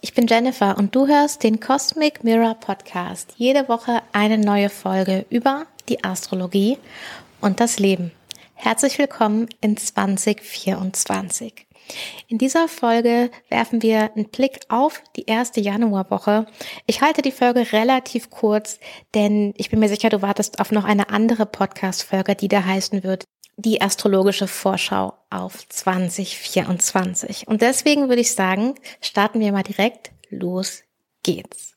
ich bin Jennifer und du hörst den Cosmic Mirror Podcast. Jede Woche eine neue Folge über die Astrologie und das Leben. Herzlich willkommen in 2024. In dieser Folge werfen wir einen Blick auf die erste Januarwoche. Ich halte die Folge relativ kurz, denn ich bin mir sicher, du wartest auf noch eine andere Podcast-Folge, die da heißen wird, die astrologische Vorschau auf 2024. Und deswegen würde ich sagen, starten wir mal direkt. Los geht's.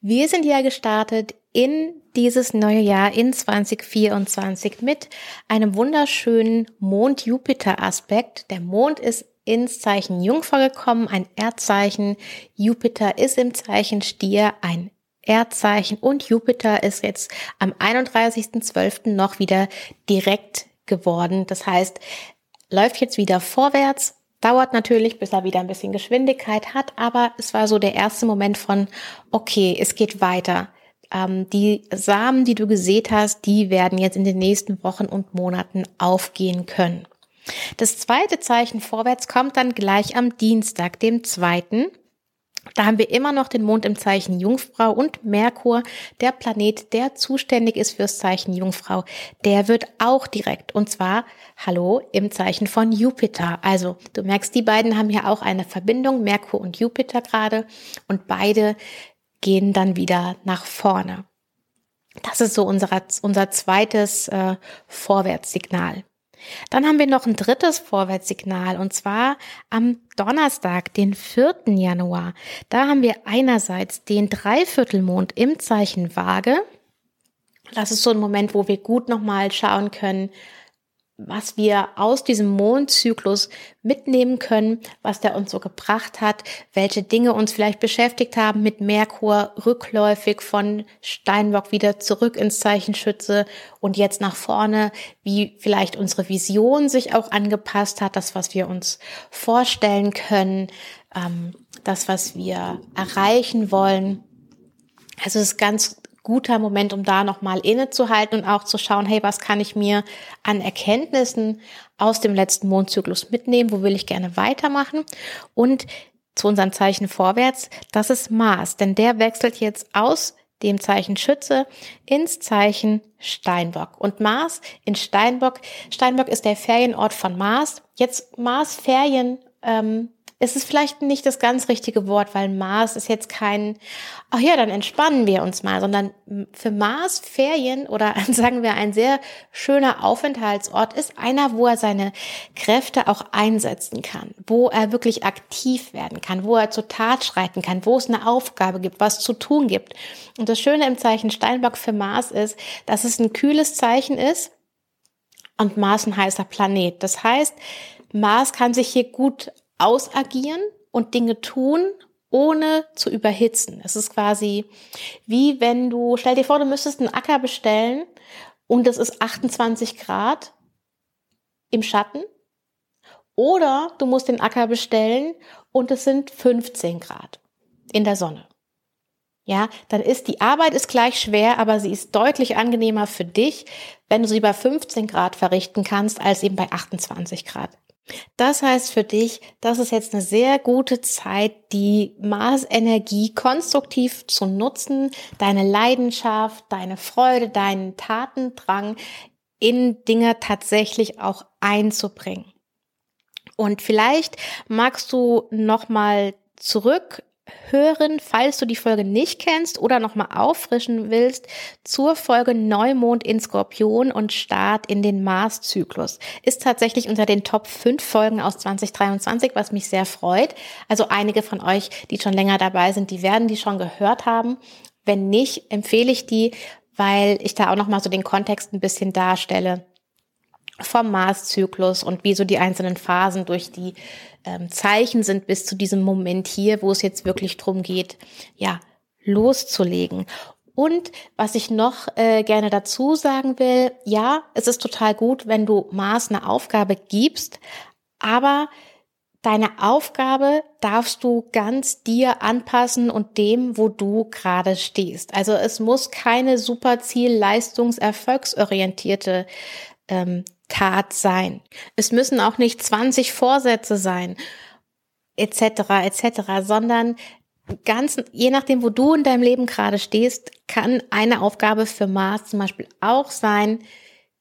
Wir sind ja gestartet in dieses neue Jahr in 2024 mit einem wunderschönen Mond-Jupiter-Aspekt. Der Mond ist ins Zeichen Jungfrau gekommen, ein Erdzeichen. Jupiter ist im Zeichen Stier, ein Erdzeichen und Jupiter ist jetzt am 31.12. noch wieder direkt geworden. Das heißt, läuft jetzt wieder vorwärts, dauert natürlich, bis er wieder ein bisschen Geschwindigkeit hat, aber es war so der erste Moment von, okay, es geht weiter. Ähm, die Samen, die du gesät hast, die werden jetzt in den nächsten Wochen und Monaten aufgehen können. Das zweite Zeichen vorwärts kommt dann gleich am Dienstag, dem zweiten. Da haben wir immer noch den Mond im Zeichen Jungfrau und Merkur, der Planet, der zuständig ist fürs Zeichen Jungfrau, der wird auch direkt und zwar, hallo, im Zeichen von Jupiter. Also du merkst, die beiden haben hier auch eine Verbindung, Merkur und Jupiter gerade und beide gehen dann wieder nach vorne. Das ist so unser, unser zweites äh, Vorwärtssignal. Dann haben wir noch ein drittes Vorwärtssignal und zwar am Donnerstag, den 4. Januar. Da haben wir einerseits den Dreiviertelmond im Zeichen Waage. Das ist so ein Moment, wo wir gut nochmal schauen können, was wir aus diesem Mondzyklus mitnehmen können, was der uns so gebracht hat, welche Dinge uns vielleicht beschäftigt haben mit Merkur rückläufig von Steinbock wieder zurück ins Zeichen Schütze und jetzt nach vorne, wie vielleicht unsere Vision sich auch angepasst hat, das, was wir uns vorstellen können, ähm, das, was wir erreichen wollen. Also es ist ganz guter Moment, um da nochmal innezuhalten und auch zu schauen, hey, was kann ich mir an Erkenntnissen aus dem letzten Mondzyklus mitnehmen? Wo will ich gerne weitermachen? Und zu unserem Zeichen vorwärts, das ist Mars, denn der wechselt jetzt aus dem Zeichen Schütze ins Zeichen Steinbock. Und Mars in Steinbock, Steinbock ist der Ferienort von Mars. Jetzt Mars Ferien ähm, es ist vielleicht nicht das ganz richtige Wort, weil Mars ist jetzt kein, ach ja, dann entspannen wir uns mal, sondern für Mars Ferien oder sagen wir ein sehr schöner Aufenthaltsort ist einer, wo er seine Kräfte auch einsetzen kann, wo er wirklich aktiv werden kann, wo er zur Tat schreiten kann, wo es eine Aufgabe gibt, was zu tun gibt. Und das Schöne im Zeichen Steinbock für Mars ist, dass es ein kühles Zeichen ist und Mars ein heißer Planet. Das heißt, Mars kann sich hier gut ausagieren und Dinge tun, ohne zu überhitzen. Es ist quasi wie wenn du, stell dir vor, du müsstest einen Acker bestellen und es ist 28 Grad im Schatten. Oder du musst den Acker bestellen und es sind 15 Grad in der Sonne. Ja, dann ist die Arbeit ist gleich schwer, aber sie ist deutlich angenehmer für dich, wenn du sie bei 15 Grad verrichten kannst, als eben bei 28 Grad. Das heißt für dich, das ist jetzt eine sehr gute Zeit, die Marsenergie konstruktiv zu nutzen, deine Leidenschaft, deine Freude, deinen Tatendrang in Dinge tatsächlich auch einzubringen. Und vielleicht magst du noch mal zurück hören, falls du die Folge nicht kennst oder nochmal auffrischen willst, zur Folge Neumond in Skorpion und Start in den Mars-Zyklus. Ist tatsächlich unter den Top 5 Folgen aus 2023, was mich sehr freut. Also einige von euch, die schon länger dabei sind, die werden die schon gehört haben. Wenn nicht, empfehle ich die, weil ich da auch nochmal so den Kontext ein bisschen darstelle vom Mars-Zyklus und wie so die einzelnen Phasen durch die ähm, Zeichen sind bis zu diesem Moment hier, wo es jetzt wirklich drum geht, ja, loszulegen. Und was ich noch äh, gerne dazu sagen will, ja, es ist total gut, wenn du Mars eine Aufgabe gibst, aber deine Aufgabe darfst du ganz dir anpassen und dem, wo du gerade stehst. Also es muss keine super Ziel-, Leistungs-, Erfolgsorientierte ähm, Tat sein. Es müssen auch nicht 20 Vorsätze sein. etc. etc., sondern ganz, je nachdem, wo du in deinem Leben gerade stehst, kann eine Aufgabe für Mars zum Beispiel auch sein,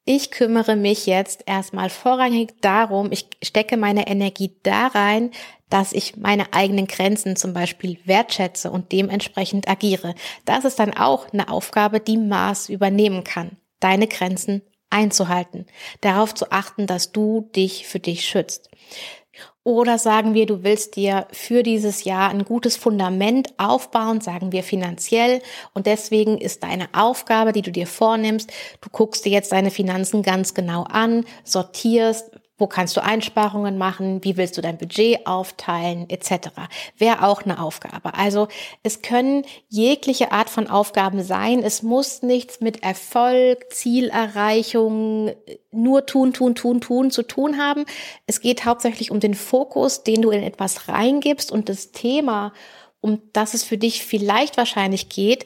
ich kümmere mich jetzt erstmal vorrangig darum, ich stecke meine Energie da rein, dass ich meine eigenen Grenzen zum Beispiel wertschätze und dementsprechend agiere. Das ist dann auch eine Aufgabe, die Mars übernehmen kann, deine Grenzen einzuhalten, darauf zu achten, dass du dich für dich schützt. Oder sagen wir, du willst dir für dieses Jahr ein gutes Fundament aufbauen, sagen wir finanziell. Und deswegen ist deine Aufgabe, die du dir vornimmst, du guckst dir jetzt deine Finanzen ganz genau an, sortierst, wo kannst du Einsparungen machen? Wie willst du dein Budget aufteilen? Etc. Wäre auch eine Aufgabe. Also es können jegliche Art von Aufgaben sein. Es muss nichts mit Erfolg, Zielerreichung, nur tun, tun, tun, tun zu tun haben. Es geht hauptsächlich um den Fokus, den du in etwas reingibst und das Thema, um das es für dich vielleicht wahrscheinlich geht,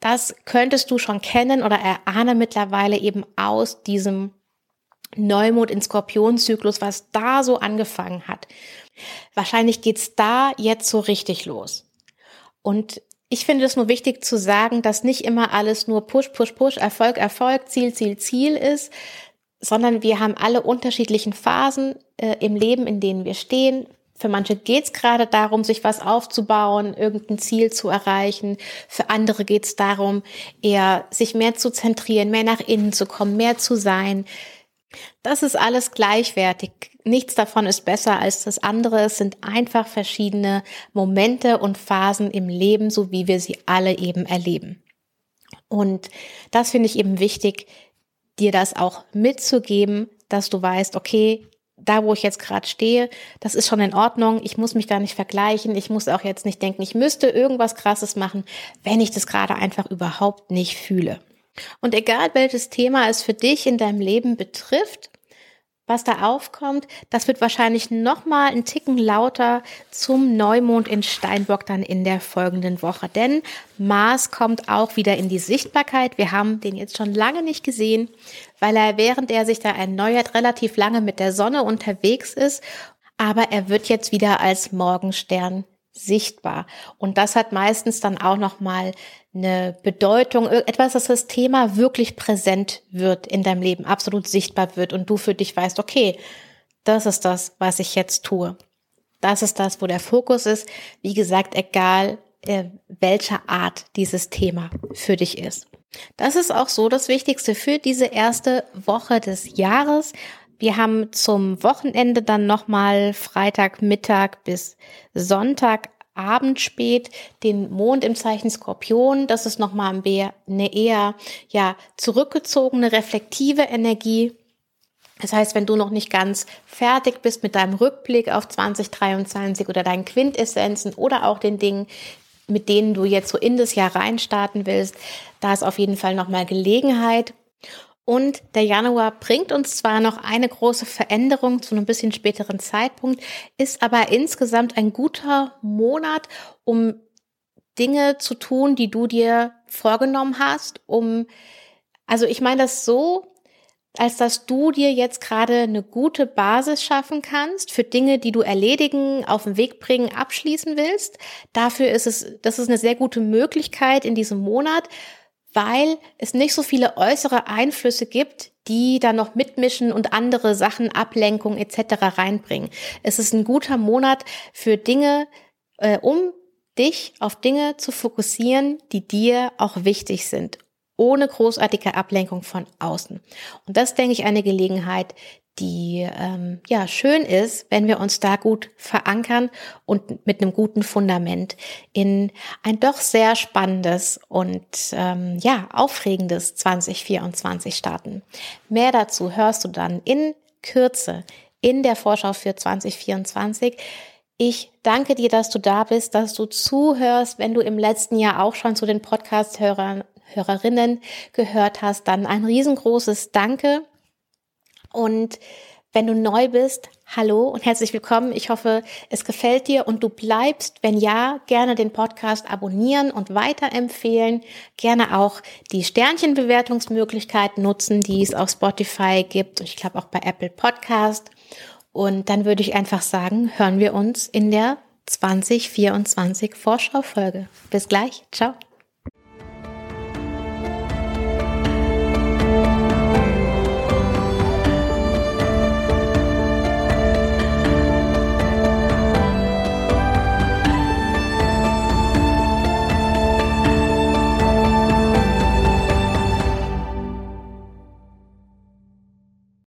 das könntest du schon kennen oder erahne mittlerweile eben aus diesem Neumond in Skorpionzyklus, was da so angefangen hat. Wahrscheinlich geht's da jetzt so richtig los. Und ich finde es nur wichtig zu sagen, dass nicht immer alles nur Push, Push, Push, Erfolg, Erfolg, Ziel, Ziel, Ziel ist, sondern wir haben alle unterschiedlichen Phasen äh, im Leben, in denen wir stehen. Für manche geht's gerade darum, sich was aufzubauen, irgendein Ziel zu erreichen. Für andere geht's darum, eher sich mehr zu zentrieren, mehr nach innen zu kommen, mehr zu sein, das ist alles gleichwertig. Nichts davon ist besser als das andere. Es sind einfach verschiedene Momente und Phasen im Leben, so wie wir sie alle eben erleben. Und das finde ich eben wichtig, dir das auch mitzugeben, dass du weißt, okay, da wo ich jetzt gerade stehe, das ist schon in Ordnung. Ich muss mich da nicht vergleichen. Ich muss auch jetzt nicht denken, ich müsste irgendwas Krasses machen, wenn ich das gerade einfach überhaupt nicht fühle. Und egal welches Thema es für dich in deinem Leben betrifft, was da aufkommt, das wird wahrscheinlich noch mal ein Ticken lauter zum Neumond in Steinbock dann in der folgenden Woche, denn Mars kommt auch wieder in die Sichtbarkeit. Wir haben den jetzt schon lange nicht gesehen, weil er während er sich da erneuert relativ lange mit der Sonne unterwegs ist, aber er wird jetzt wieder als Morgenstern sichtbar. Und das hat meistens dann auch nochmal eine Bedeutung, etwas, dass das Thema wirklich präsent wird in deinem Leben, absolut sichtbar wird und du für dich weißt, okay, das ist das, was ich jetzt tue. Das ist das, wo der Fokus ist. Wie gesagt, egal äh, welcher Art dieses Thema für dich ist. Das ist auch so das Wichtigste für diese erste Woche des Jahres. Wir haben zum Wochenende dann nochmal Freitag Mittag bis Sonntag Abend spät den Mond im Zeichen Skorpion. Das ist nochmal eine eher ja, zurückgezogene, reflektive Energie. Das heißt, wenn du noch nicht ganz fertig bist mit deinem Rückblick auf 2023 oder deinen Quintessenzen oder auch den Dingen, mit denen du jetzt so in das Jahr reinstarten willst, da ist auf jeden Fall nochmal Gelegenheit. Und der Januar bringt uns zwar noch eine große Veränderung zu einem bisschen späteren Zeitpunkt, ist aber insgesamt ein guter Monat, um Dinge zu tun, die du dir vorgenommen hast, um, also ich meine das so, als dass du dir jetzt gerade eine gute Basis schaffen kannst für Dinge, die du erledigen, auf den Weg bringen, abschließen willst. Dafür ist es, das ist eine sehr gute Möglichkeit in diesem Monat, weil es nicht so viele äußere Einflüsse gibt, die da noch mitmischen und andere Sachen, Ablenkung etc. reinbringen. Es ist ein guter Monat für Dinge, äh, um dich auf Dinge zu fokussieren, die dir auch wichtig sind, ohne großartige Ablenkung von außen. Und das, denke ich, eine Gelegenheit, die ähm, ja schön ist, wenn wir uns da gut verankern und mit einem guten Fundament in ein doch sehr spannendes und ähm, ja aufregendes 2024 starten. Mehr dazu hörst du dann in Kürze in der Vorschau für 2024. Ich danke dir, dass du da bist, dass du zuhörst. Wenn du im letzten Jahr auch schon zu den Podcast-Hörern Hörerinnen gehört hast, dann ein riesengroßes Danke. Und wenn du neu bist, hallo und herzlich willkommen. Ich hoffe, es gefällt dir und du bleibst. Wenn ja, gerne den Podcast abonnieren und weiterempfehlen. Gerne auch die Sternchenbewertungsmöglichkeit nutzen, die es auf Spotify gibt und ich glaube auch bei Apple Podcast. Und dann würde ich einfach sagen, hören wir uns in der 2024 Vorschaufolge. Bis gleich. Ciao.